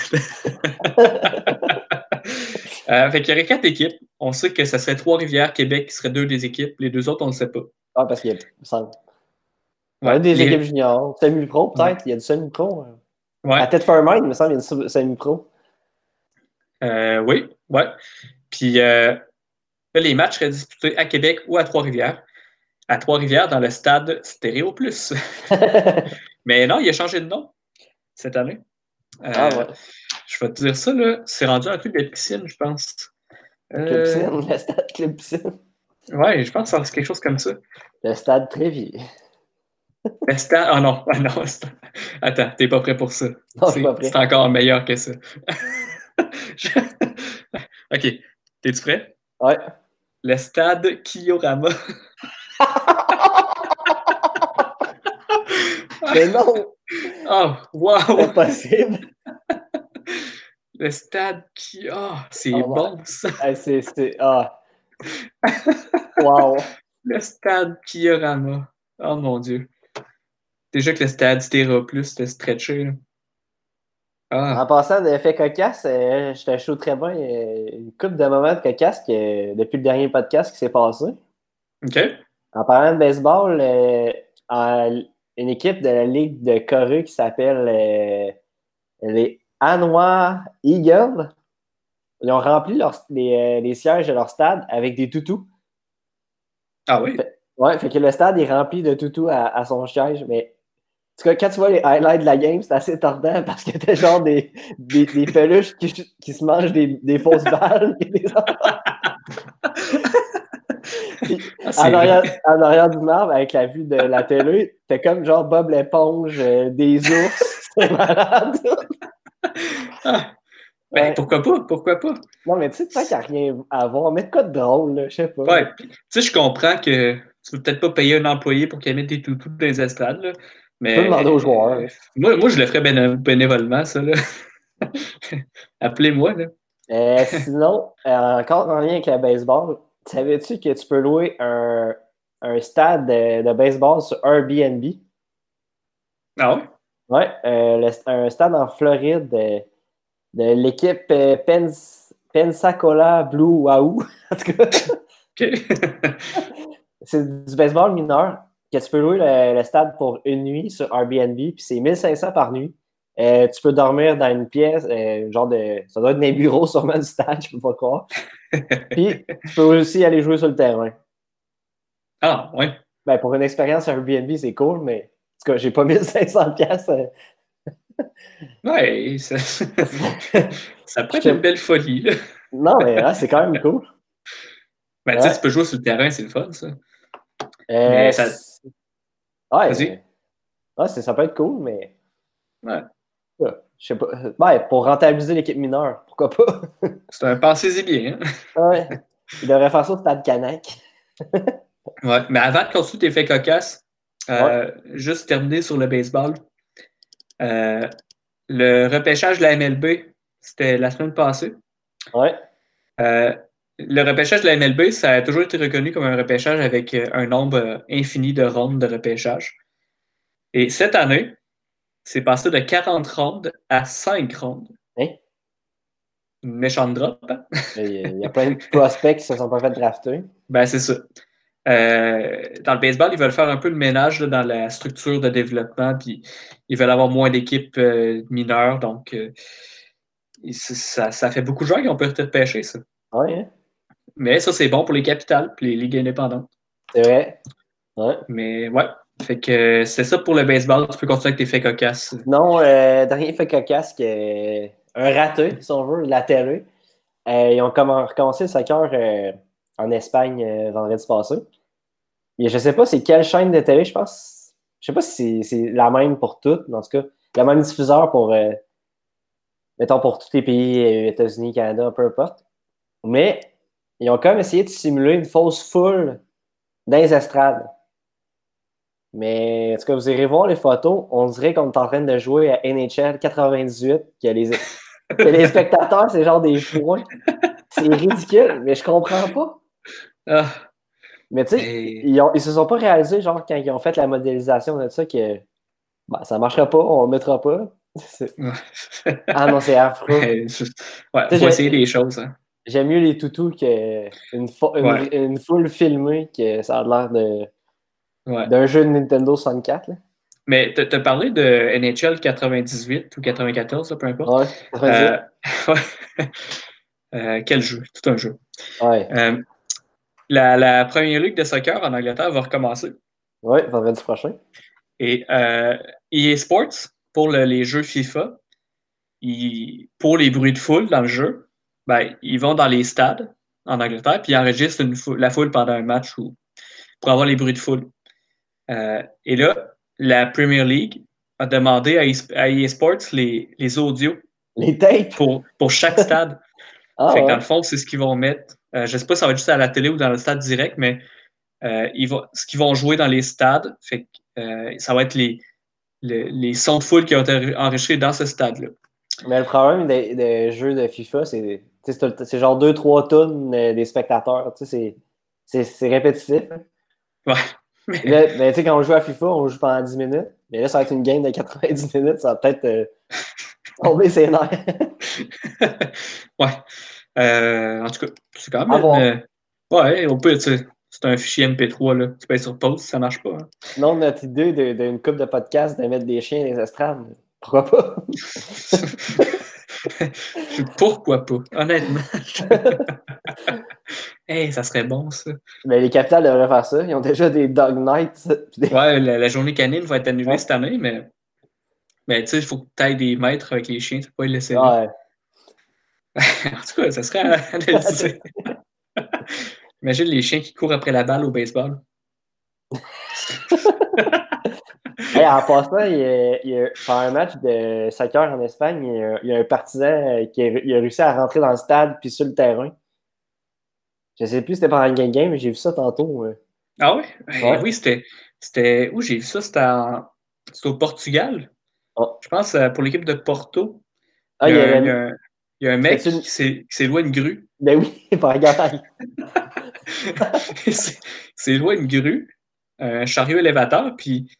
euh, fait qu'il y aurait quatre équipes. On sait que ça serait Trois-Rivières, Québec qui seraient deux des équipes. Les deux autres, on ne le sait pas. Ah, parce qu'il y a ça. Ouais, des équipes juniors. Semi-pro, peut-être. Il y a du semi-pro. Hein. Ouais. À tête Fairmind, il me semble, il y a du semi-pro. Euh, oui, ouais. Puis euh, les matchs seraient disputés à Québec ou à Trois-Rivières. À Trois-Rivières, dans le stade Stéréo Plus. Mais non, il a changé de nom cette année. Euh, ah ouais. Je vais te dire ça, là. C'est rendu un truc de piscine, je pense. Club Piscine, le stade Club Piscine. Ouais, je pense que c'est quelque chose comme ça. Le stade Trévier. Le stade. Oh non, oh non. Attends, t'es pas prêt pour ça. Non, c'est, pas prêt. C'est encore meilleur que ça. ok. T'es-tu prêt? Ouais. Le stade Kiyorama. Mais non! Oh, wow! Impossible! Le stade qui. Ah, oh, c'est oh, bon ça! c'est. c'est... Ah! wow! Le stade Kiorama. Oh mon Dieu. Déjà que le stade Stera Plus c'était stretché. Ah. En passant d'effet cocasse, euh, je te chaud très bien une couple de moments de cocasse depuis le dernier podcast qui s'est passé. OK. En parlant de baseball, euh, une équipe de la Ligue de Corée qui s'appelle euh, les Anois Eagles, ils ont rempli les, sièges de leur stade avec des toutous. Ah oui? ouais, fait que le stade est rempli de toutous à, son siège, mais tout cas, quand tu vois les highlights de la game, c'est assez tordant parce que t'as genre des, des, peluches qui, qui, se mangent des, des fausses balles. Ah, en, arrière, du marbre, avec la vue de la télé, t'as comme genre Bob l'éponge, euh, des ours. C'est malade. Ah. Ben, pourquoi pas? Pourquoi pas? Non, mais tu sais, peut-être qu'il n'y a rien à voir. Mais de quoi de drôle, je sais pas. Ouais, tu sais, je comprends que tu veux peut-être pas payer un employé pour qu'il mette des toutous dans les estrades, là. Mais, tu peux demander aux joueurs. moi, moi, je le ferais bénévolement, ça, là. Appelez-moi, là. Euh, sinon, euh, encore en lien avec le baseball, savais-tu que tu peux louer un, un stade de, baseball sur Airbnb? Ah ouais? Ouais, euh, un stade en Floride de, de l'équipe euh, Pensacola Blue Wahoo. en tout cas. c'est du baseball mineur que tu peux louer le, stade pour une nuit sur Airbnb, puis c'est 1500 par nuit. Euh, tu peux dormir dans une pièce, genre de. Ça doit être un bureau sûrement du stade, je peux pas croire. Puis tu peux aussi aller jouer sur le terrain. Ah, oui. Ben, pour une expérience Airbnb, c'est cool, mais en tout cas, j'ai pas 1500 pièces. Euh. Ouais, ça, ça peut être une belle folie. Non, mais ah, c'est quand même cool. Ben, tu peux jouer sur le terrain, c'est le fun, ça. Euh, mais ça... Ouais, Vas-y. Ouais, ça peut être cool, mais. Ouais. Je sais pas. Ouais, pour rentabiliser l'équipe mineure, pourquoi pas? C'est un pensez-y bien. Hein? ouais. Il devrait faire ça au stade Canac. ouais, mais avant de continuer tes faits cocasses, euh, juste terminer sur le baseball. Euh, le repêchage de la MLB, c'était la semaine passée. Ouais. Euh, le repêchage de la MLB, ça a toujours été reconnu comme un repêchage avec un nombre infini de rondes de repêchage. Et cette année, c'est passé de 40 rondes à 5 rondes. Hein? Une méchante drop. Hein? Il y a plein de prospects qui se sont pas fait drafter. Ben, c'est ça. Euh, dans le baseball, ils veulent faire un peu le ménage dans la structure de développement, puis ils veulent avoir moins d'équipes euh, mineures. Donc, euh, ça, ça, fait beaucoup de joueurs qui ont peut-être pêcher, ça. Oui. Hein? Mais ça, c'est bon pour les capitales et les ligues indépendantes. C'est vrai? Ouais. Mais ouais, fait que c'est ça pour le baseball. Tu peux continuer avec tes faits cocasses. Non, euh, dernier fait cocasse, que, un raté, si on veut, la télé. Euh, ils ont recommencé le soccer euh, en Espagne euh, vendredi passé. Et je sais pas c'est quelle chaîne de télé, je pense. Je sais pas si c'est la même pour toutes, mais en tout cas, le même diffuseur pour, euh, mettons, pour tous les pays, euh, États-Unis, Canada, peu importe. Mais ils ont quand même essayé de simuler une fausse foule dans les estrades. Mais en tout cas, vous irez voir les photos, on dirait qu'on est en train de jouer à NHL 98, que les, les spectateurs, c'est genre des points. C'est ridicule, mais je comprends pas. Ah. Mais tu sais, ils, ils, se sont pas réalisés, genre, quand ils ont fait la modélisation de ça, que bah, ça marchera pas, on le mettra pas. ah non, c'est affreux. Ouais, faut essayer des choses. Hein. J'aime mieux les toutous qu'une une, une, foule filmée que ça a l'air de d'un jeu de Nintendo 64. Mais tu as parlé de NHL 98 ou 94, peu importe. Ouais, euh, euh, quel jeu? Tout un jeu. Euh, la, première ligue de soccer en Angleterre va recommencer. Oui, vendredi prochain. Et euh, EA Sports, pour les jeux FIFA, pour les bruits de foule dans le jeu, ben, ils vont dans les stades en Angleterre, puis ils enregistrent la foule pendant un match ou, pour avoir les bruits de foule. Euh, et là, la Premier League a demandé à, EA Sports les, les audios. Les tapes? Pour, pour chaque stade. ah, fait dans le fond, c'est ce qu'ils vont mettre. Euh, je ne sais pas si ça va être juste à la télé ou dans le stade direct, mais euh, ils vont, ce qu'ils vont jouer dans les stades, fait, ça va être les, les, les, sons de foule qui ont été enregistrés dans ce stade-là. Mais le problème des, jeux de FIFA, c'est c'est genre 2-3 tonnes des spectateurs. C'est répétitif. Ouais. Mais, tu sais, quand on joue à FIFA, on joue pendant 10 minutes. Mais là, ça va être une game de 90 minutes, ça va peut-être euh, tomber ses nerfs. ouais. Euh, en tout cas, c'est quand même. Euh, ouais, on peut, c'est un fichier MP3, là. Tu peux être sur pause, ça marche pas. Hein. Non, notre idée d'une coupe de podcast de mettre des chiens dans les estrades, pourquoi pas? Pourquoi pas, honnêtement. hey, ça serait bon, ça. Mais les capitales devraient faire ça. Ils ont déjà des Dog Nights. Ouais, la, journée canine va être annulée cette année, mais, mais tu sais, il faut que tu ailles des maîtres avec les chiens, tu peux pas les laisser. Ouais. en tout cas, ça serait à analyser. Imagine les chiens qui courent après la balle au baseball. en passant, il y a, pendant un match de soccer en Espagne, il y a, un partisan euh, qui a, réussi à rentrer dans le stade puis sur le terrain. Je ne sais plus si c'était pendant une game, mais j'ai vu ça tantôt. Ah oui? Oui, c'était. Où j'ai vu ça? C'était au Portugal. Oh. Je pense euh, pour l'équipe de Porto. Ah, il, y a, un, il, y a, un mec qui s'est loué une grue. Ben oui, par exemple. c'est loué une grue, un chariot élévateur, puis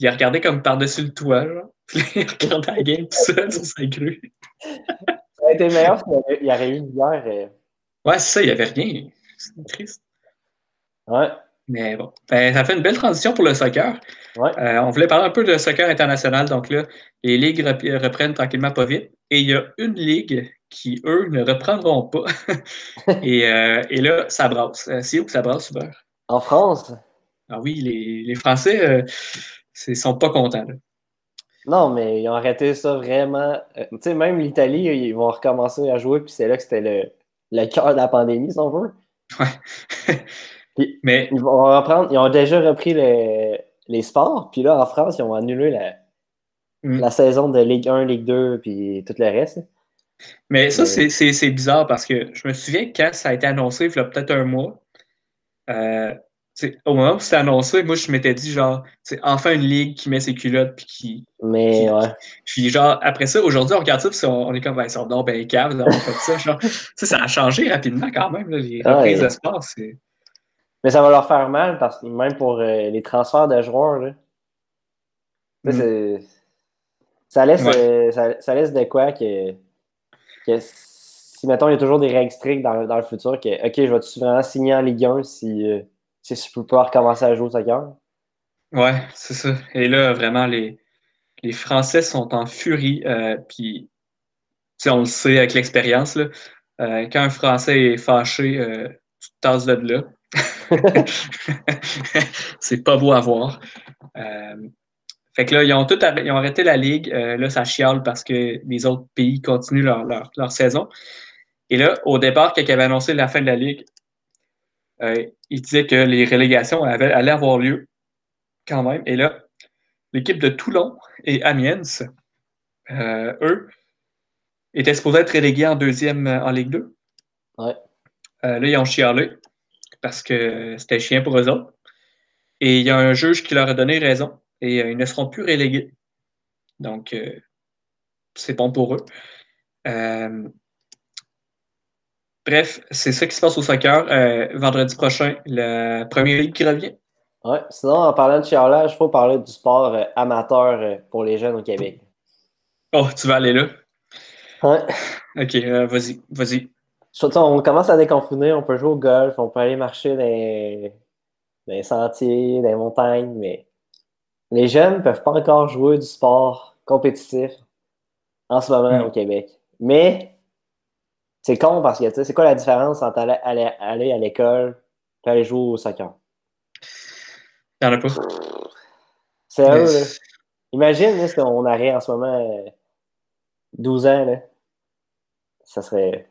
il a regardé comme par-dessus le toit, genre. il a regardé la game tout seul sur sa grue. ça a été meilleur s'il y aurait eu une bière. Euh. Ouais, c'est ça, il n'y avait rien. C'est triste. Ouais. Mais bon, ben, ça fait une belle transition pour le soccer. Ouais. Euh, on voulait parler un peu de soccer international. Donc là, les ligues reprennent tranquillement pas vite. Et il y a une ligue qui, eux, ne reprendront pas. et, euh, et, là, ça brasse. C'est où que ça brasse, Super? En France. Ah oui, les, les Français, ils sont pas contents. Non, mais ils ont arrêté ça vraiment. Euh, tu sais, même l'Italie, ils vont recommencer à jouer, puis c'est là que c'était le, le cœur de la pandémie, si on veut. Ouais. mais... Ils vont reprendre. Ils ont déjà repris les sports, puis là, en France, ils ont annulé la, mm. la saison de Ligue 1, Ligue 2, puis tout le reste. Mais ça, c'est bizarre parce que je me souviens que quand ça a été annoncé, il y a peut-être un mois, euh, au moment où c'était annoncé, moi, je m'étais dit, genre, c'est enfin une ligue qui met ses culottes, puis qui. Mais, ouais. Puis, genre, après ça, aujourd'hui, on regarde ça, puis on, est comme, ben, ils sont donc ben caves, on fait ça. Genre, ça a changé rapidement quand même, les reprises d'espace. Mais ça va leur faire mal, parce que même pour euh, les transferts de joueurs, là. Mm. Ça, laisse, euh, ça, laisse de quoi que, que si, mettons, il y a toujours des règles strictes dans, dans le futur, que, OK, je vais-tu vraiment signer en Ligue 1 si. Euh, si tu peux pas recommencer à jouer au soccer. Ouais, c'est ça. Et là, vraiment, les, les Français sont en furie. Euh, puis, on le sait avec l'expérience, là, euh, quand un Français est fâché, euh, tu te tasses de là. c'est pas beau à voir. Euh, fait que là, ils ont, tout ils ont arrêté la ligue. là, ça chiale parce que les autres pays continuent leur, leur, leur saison. Et là, au départ, quand ils avaient annoncé la fin de la ligue, euh, il disait que les relégations allaient avoir lieu quand même. Et là, l'équipe de Toulon et Amiens, eux, étaient supposés être relégués en deuxième en Ligue 2. Ouais. là, ils ont chialé parce que c'était chien pour eux autres. Et il y a un juge qui leur a donné raison et ils ne seront plus relégués. Donc, c'est bon pour eux. Bref, c'est ça qui se passe au soccer. Euh, vendredi prochain, la première ligue qui revient. Ouais, sinon, en parlant de chialage, il faut parler du sport euh, amateur euh, pour les jeunes au Québec. Oh, tu vas aller là? Ouais. Ok, vas-y, vas-y. On commence à déconfiner, on peut jouer au golf, on peut aller marcher dans les, sentiers, dans les montagnes, mais les jeunes ne peuvent pas encore jouer du sport compétitif en ce moment au Québec. Mais c'est con parce que, tu sais, c'est quoi la différence entre aller, aller, à l'école et aller jouer au soccer? Il n'y en a pas. Là? Imagine si on aurait en ce moment 12 euh, ans, là. Ça serait.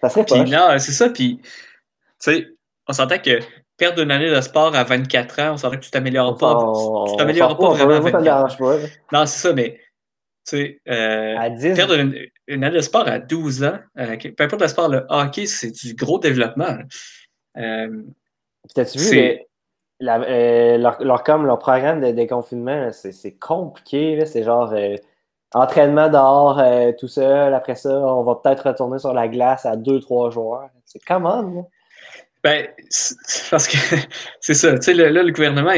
Ça serait pas. Non, c'est ça, puis, tu sais, on s'entend que perdre une année de sport à 24 ans, on s'entend que tu t'améliores pas. tu t'améliores pas, vraiment. à 24 Non, c'est ça, mais tu sais, euh, perdre une, année de sport à 12 ans, euh, peu importe le sport, le hockey, c'est du gros développement. Euh, T'as-tu vu euh, leur, comme, leur programme de déconfinement, c'est compliqué. C'est genre entraînement dehors tout seul. Après ça, on va peut-être retourner sur la glace à 2-3 joueurs. C'est comment? Ben, parce que c'est ça. Tu sais, là, le gouvernement,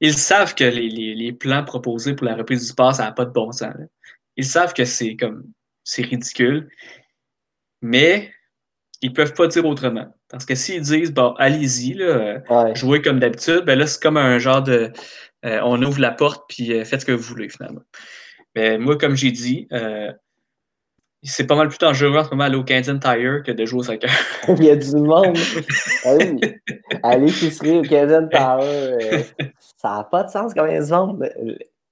ils savent que les, plans proposés pour la reprise du sport, ça n'a pas de bon sens. Ils savent que c'est comme c'est ridicule, mais ils peuvent pas dire autrement. Parce que s'ils disent bon, allez-y, jouez comme d'habitude, ben là, c'est comme un genre de euh, on ouvre la porte puis euh, faites ce que vous voulez finalement. Mais moi, comme j'ai dit, euh, c'est pas mal plus dangereux en ce moment aller au Canadian Tire que de jouer au soccer. Il y a du monde. allez, allez au Canadian Tire. ça n'a pas de sens comme ils se vendent.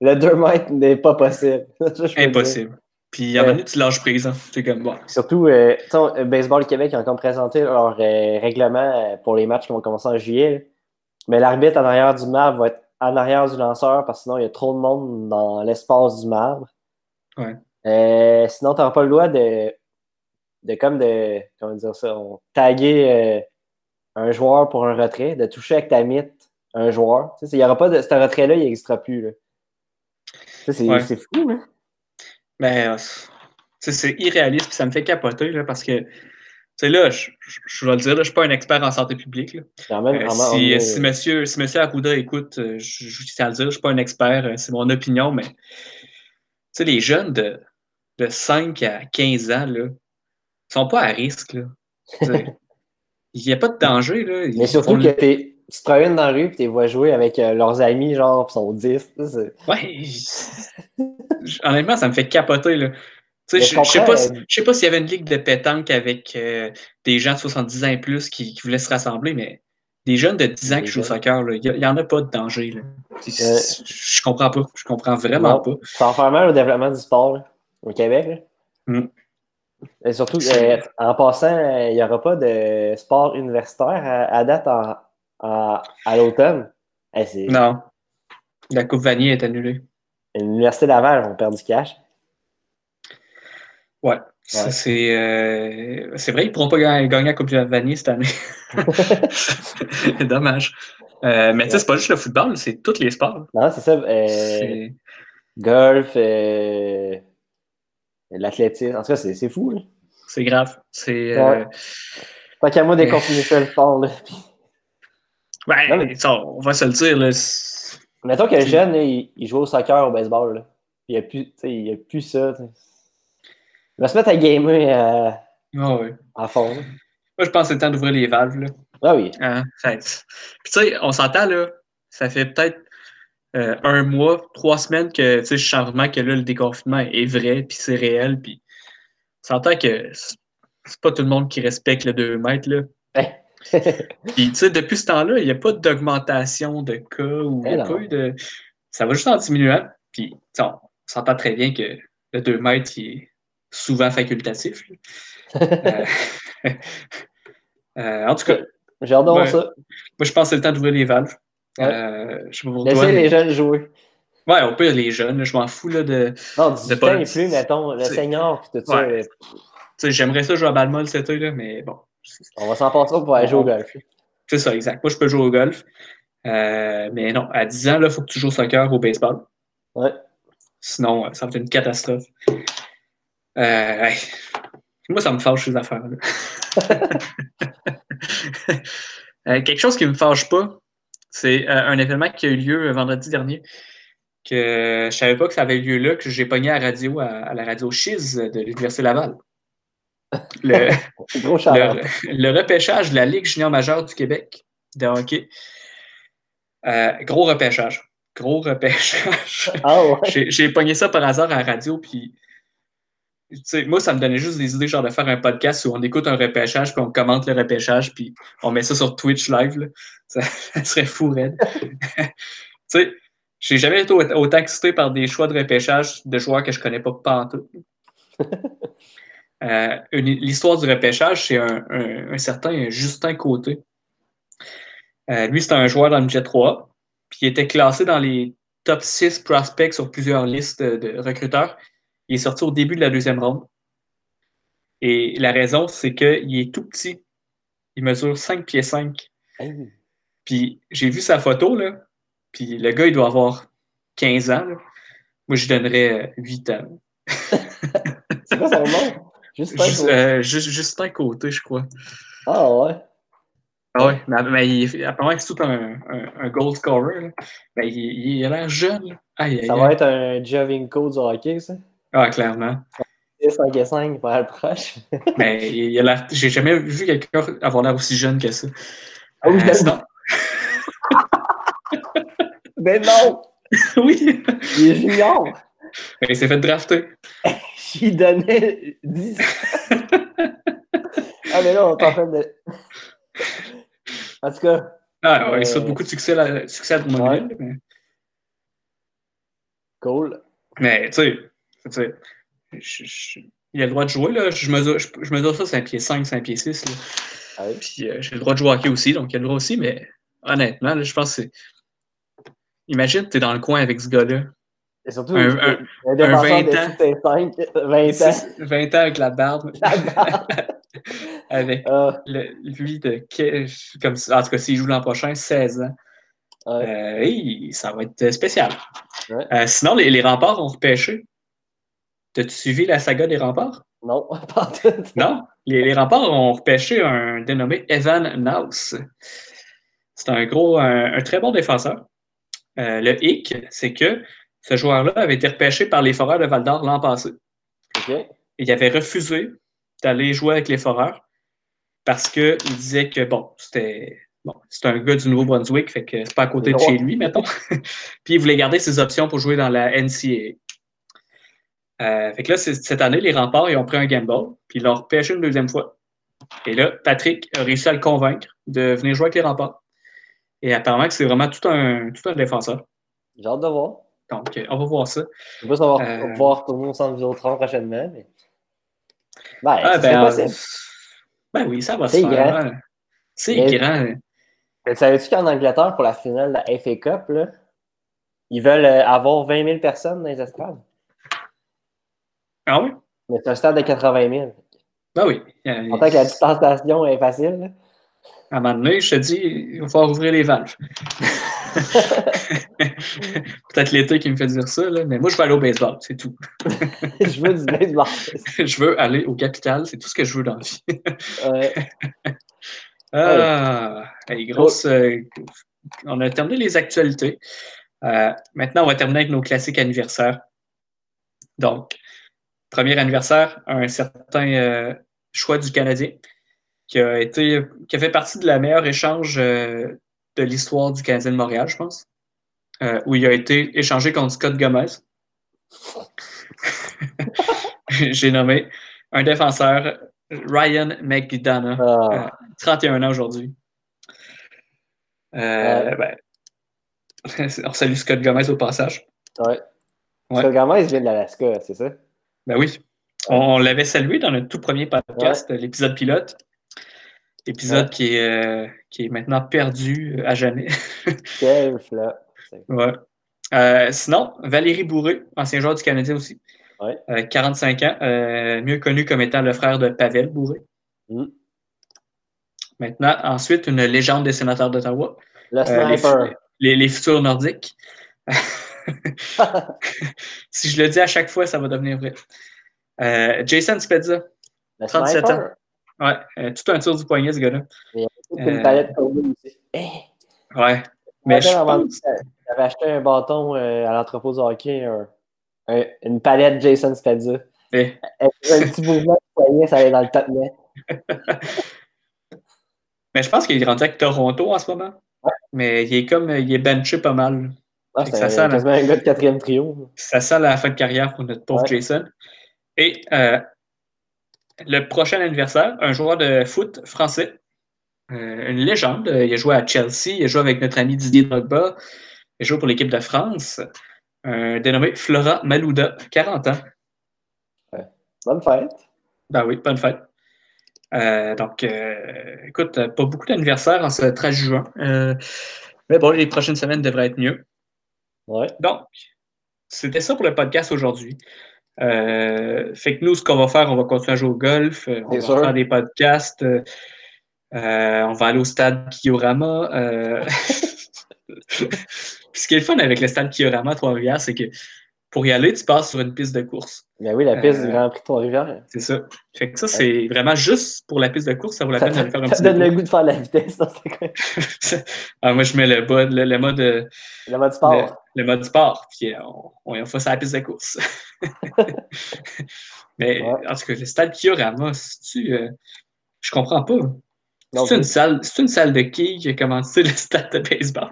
Le 2 mètres n'est pas possible. Impossible. Puis à un moment donné, tu lâches prise. Hein. C'est comme bon. Surtout, euh, euh, Baseball Québec a encore présenté leur euh, règlement pour les matchs qui vont commencer en juillet. Mais l'arbitre en arrière du marbre va être en arrière du lanceur parce que sinon il y a trop de monde dans l'espace du marbre. Ouais. Euh, sinon, tu n'auras pas le droit de, de comme de comment dire ça, taguer euh, un joueur pour un retrait, de toucher avec ta mythe un joueur. Il n'y aura pas de. Ce retrait-là, il n'existera plus. C'est fou, hein? Euh, c'est irréaliste, ça me fait capoter là, parce que là, je, je, vais le dire, je ne suis pas un expert en santé publique. si, si, monsieur, si monsieur Arruda écoute, je, je, tiens à le dire, je ne suis pas un expert, c'est mon opinion, mais les jeunes de, de 5 à 15 ans, là, sont pas à risque. Il n'y a pas de danger. Là. Mais surtout que tu te promènes dans la rue et tu les vois jouer avec euh, leurs amis, genre, ils sont 10. Ouais. Honnêtement, ça me fait capoter. Là. Je ne sais pas, euh, sais pas s'il y avait une ligue de pétanque avec euh, des gens de 70 ans et plus qui, qui, voulaient se rassembler, mais des jeunes de 10 ans qui jouent au soccer, il n'y en a pas de danger. Là. Je comprends pas. Je comprends vraiment pas. Ça va faire mal au développement du sport au Québec. Mm. Et surtout, euh, en passant, il n'y aura pas de sport universitaire à, date à l'automne. non. La Coupe Vanier est annulée. L'Université Laval vont perdre du cash. Ouais. C'est euh, vrai, ils ne pourront pas gagner, la Coupe Vanier cette année. Dommage. Euh, mais tu sais, c'est pas juste le football, c'est tous les sports. Non, c'est ça. golf, l'athlétisme. En tout cas, c'est fou. C'est grave. C'est. Euh... Tant qu'à moi déconfiner le fort. Là. Ouais, on va se le dire. Là. Mettons que le jeune, il, joue au soccer, au baseball. Là. Il n'y a, plus, il a plus ça. Il va se mettre à gamer euh, ah, oui. à fond. Moi, je pense que c'est le temps d'ouvrir les valves. Là. Ah oui. Hein? Puis tu sais, on s'entend, là, ça fait peut-être euh, un mois, trois semaines que je sens vraiment que là, le déconfinement est vrai, puis c'est réel, puis on s'entend que c'est pas tout le monde qui respecte le 2 mètres, là. puis, tu sais, depuis ce temps-là, il n'y a pas d'augmentation de cas ou pas de... Ça va juste en diminuant. Puis, on s'entend très bien que le 2 mètres, il est souvent facultatif. Euh, euh, en tout cas. J'ai hâte ça. Moi, je pense que c'est le temps d'ouvrir les valves. Euh, je sais pas pour Laissez les jeunes jouer. Ouais, on peut les jeunes, je m'en fous là, de. Non, 18 ans et plus, mettons, le senior puis tout ça. J'aimerais ça jouer à Balmol cet été, là, mais bon. On va s'en passer pour aller jouer au golf. C'est ça, exact. Moi, je peux jouer au golf. Euh, mais non, à 10 ans, il faut que tu joues au soccer ou au baseball. Ouais. Sinon, euh, ça va être une catastrophe. Euh, moi, ça me fâche ces affaires-là. quelque chose qui ne me fâche pas, c'est un événement qui a eu lieu vendredi dernier. Que je ne savais pas que ça avait eu lieu là, que j'ai pogné à la radio, à, la radio Chiz de l'Université Laval. Le, le, repêchage de la Ligue junior majeure du Québec de hockey. gros repêchage gros repêchage. Ah ouais. j'ai pogné ça par hasard à la radio, puis moi, ça me donnait juste des idées, genre de faire un podcast où on écoute un repêchage, puis on commente le repêchage, puis on met ça sur Twitch live. Ça, serait fou, raide. tu j'ai jamais été autant excité par des choix de repêchage de joueurs que je connais pas, pas en tout. Euh, l'histoire du repêchage, c'est un, certain Justin Côté. Euh, lui, c'est un joueur dans le jet 3 puis il était classé dans les top 6 prospects sur plusieurs listes de recruteurs. Il est sorti au début de la deuxième ronde. Et la raison, c'est qu'il est tout petit. Il mesure 5 pieds 5. Puis j'ai vu sa photo, là. Puis le gars, il doit avoir 15 ans. Moi, je donnerais 8 ans. c'est quoi son nom? Euh, Justin Côté, je crois. Ah ouais. Ah oui, mais, mais il, apparemment que c'est tout un, un, gold scorer. Ben, il, il, a l'air jeune. ça va être un Javinko du hockey, ça? Ah, clairement. 5 et 5 pour être proche. mais il a l'air. J'ai jamais vu quelqu'un avoir l'air aussi jeune que ça. Ah oui, euh, non. ben non! oui! Il est junior! Il s'est fait drafter. J'y donnais 10. ah, mais là, on est en train de. En tout cas. Ah, ouais, il souhaite euh, beaucoup de succès à, succès à Drummondville. Mais... Cool. Mais, tu sais, il a le droit de jouer. Là. Je, mesure, je, je mesure ça, c'est un pied 5, c'est un pied 6. Là. Ah Puis euh, j'ai le droit de jouer au hockey aussi, donc il a le droit aussi, mais honnêtement, là, je pense que c'est. Imagine, tu es dans le coin avec ce gars-là. Et surtout, un, un, un 20 ans. 5, 20 ans. 20 ans avec la barbe. La barbe. avec ah. le, lui de comme en tout cas s'il joue l'an prochain 16 ans euh, ça va être spécial euh, sinon les, les, remparts ont repêché t'as-tu suivi la saga des remparts? Non pas tout non? Les, les, remparts ont repêché un dénommé Evan Naus c'est un gros un, très bon défenseur euh, le hic c'est que ce joueur-là avait été repêché par les Foreurs de Val d'Or l'an passé il avait refusé d'aller jouer avec les Foreurs parce qu'il disait que, bon, c'était bon, un gars du Nouveau-Brunswick, fait que c'est pas à côté de chez lui, mettons. Puis il voulait garder ses options pour jouer dans la NCAA. Euh, fait que là, cette année, les remparts, ils ont pris un gamble, puis ils l'ont repêché une deuxième fois. Et là, Patrick a réussi à le convaincre de venir jouer avec les remparts. Et apparemment que c'est vraiment tout un, tout un défenseur. J'ai hâte de voir. Donc, euh, on va voir ça. Je sais pas si on va euh... pouvoir retourner au centre Vidéotron prochainement, mais. Ben, ah, ben, ben oui, ça va se faire. Grand. C'est grand. Mais savais-tu qu'en Angleterre, pour la finale de la FA Cup, là, ils veulent euh, avoir 20 000 personnes dans les estrades? Ah oui? Mais c'est un stade de 80 000. Ben oui. En tant que la distanciation est facile. Là. À un moment donné, je te dis, il va falloir ouvrir les valves. Peut-être l'été qui me fait dire ça, là, mais moi, je veux aller au baseball, c'est tout. je veux du baseball. je veux aller au capital, c'est tout ce que je veux dans la vie. Ah, grosse, euh, on a terminé les actualités. Euh, maintenant, on va terminer avec nos classiques anniversaires. Donc, premier anniversaire, un certain euh, choix du Canadien qui a été qui a fait partie de la meilleure échange de l'histoire du Canadien de Montréal, je pense, euh, où il a été échangé contre Scott Gomez. J'ai nommé un défenseur, Ryan McDonough, 31 ah. euh, ans aujourd'hui. Euh, ben, on salue Scott Gomez au passage. Ouais. Scott Gomez vient de l'Alaska, c'est ça? Ben oui. On, l'avait salué dans notre tout premier podcast, l'épisode pilote. Épisode qui, est, euh, qui est maintenant perdu euh, à jamais. Quel flop. Ouais. sinon, Valérie Bourré, ancien joueur du Canadien aussi. 45 ans, mieux connu comme étant le frère de Pavel Bourré. Mm. Maintenant, ensuite, une légende des sénateurs d'Ottawa. Le sniper. les, futurs nordiques. si je le dis à chaque fois, ça va devenir vrai. Euh, Jason Spezza, 37 ans. Ouais, euh, tout un tour du poignet, ce gars-là. Il y a une palette comme aussi. Eh! Ouais. Mais je pense... J'avais acheté un bâton euh, à l'entrepôt de hockey, une palette Jason Spezza. Eh. Un petit mouvement de poignet, ça allait dans le top net. Mais je pense qu'il est rendu avec Toronto en ce moment. Mais il est comme il est benché pas mal. Ah, c'est quasiment un gars de quatrième trio. Ça sent la fin de carrière pour notre pauvre Jason. Et euh, le prochain anniversaire, un joueur de foot français, euh, une légende. Il a joué à Chelsea, il a joué avec notre ami Didier Drogba, il a joué pour l'équipe de France, dénommé Flora Malouda, 40 ans. Bonne fête. Ben oui, bonne fête. Euh, donc, euh, écoute, pas beaucoup d'anniversaires en ce 13 juin. Euh, mais bon, les prochaines semaines devraient être mieux. Ouais. Donc, c'était ça pour le podcast aujourd'hui. Fait que nous, ce qu'on va faire, on va continuer à jouer au golf, on va faire des podcasts, on va aller au stade Kiorama. ce qui est le fun avec le stade Kiorama Trois-Rivières, c'est que pour y aller, tu passes sur une piste de course. Ben oui, la piste du euh, Grand Prix de Trois-Rivières. C'est ça. Fait que ça, c'est vraiment juste pour la piste de course, ça vaut la peine de faire un petit Ça donne le goût de faire la vitesse, ah, Moi, je mets le, mode, le, mode. Le mode sport. Le, mode sport, puis euh, on, on, fait ça à la piste de course. Mais en tout cas, le stade Kiorama, tu euh, je comprends pas. C'est une, salle, une salle de quilles qui a commencé le stade de baseball.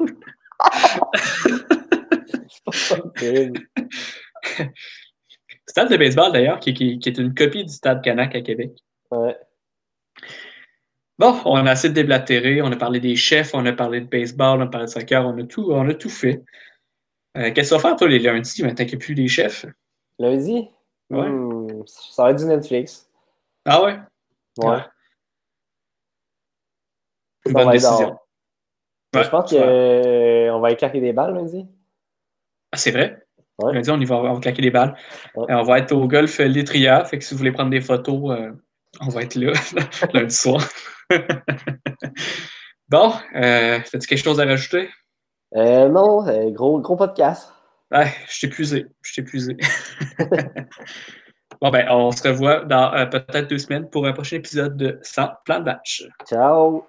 stade de baseball, d'ailleurs, qui, est une copie du stade Canac à Québec. Ouais. Bon, on a assez de déblatéré, on a parlé des chefs, on a parlé de baseball, on a parlé de soccer, on a tout, on a tout fait. Euh, qu'est-ce que tu vas faire, toi, les lundis, maintenant qu'il n'y a plus des chefs? Lundi? Ouais. Hmm, ça va être du Netflix. Ah ouais? Ouais. Une bonne décision. je pense qu'on va écarter des balles lundi. Ah, c'est vrai? On on, y va, on va claquer les balles. Euh, on va être au golf Litria. Fait que si vous voulez prendre des photos, euh, on va être là lundi soir. bon, euh, as-tu quelque chose à rajouter? Euh, non, gros, gros podcast. Ouais, je t'ai épuisé. Je t'ai épuisé. bon, ben, on se revoit dans peut-être deux semaines pour un prochain épisode de 100 plan de match. Ciao!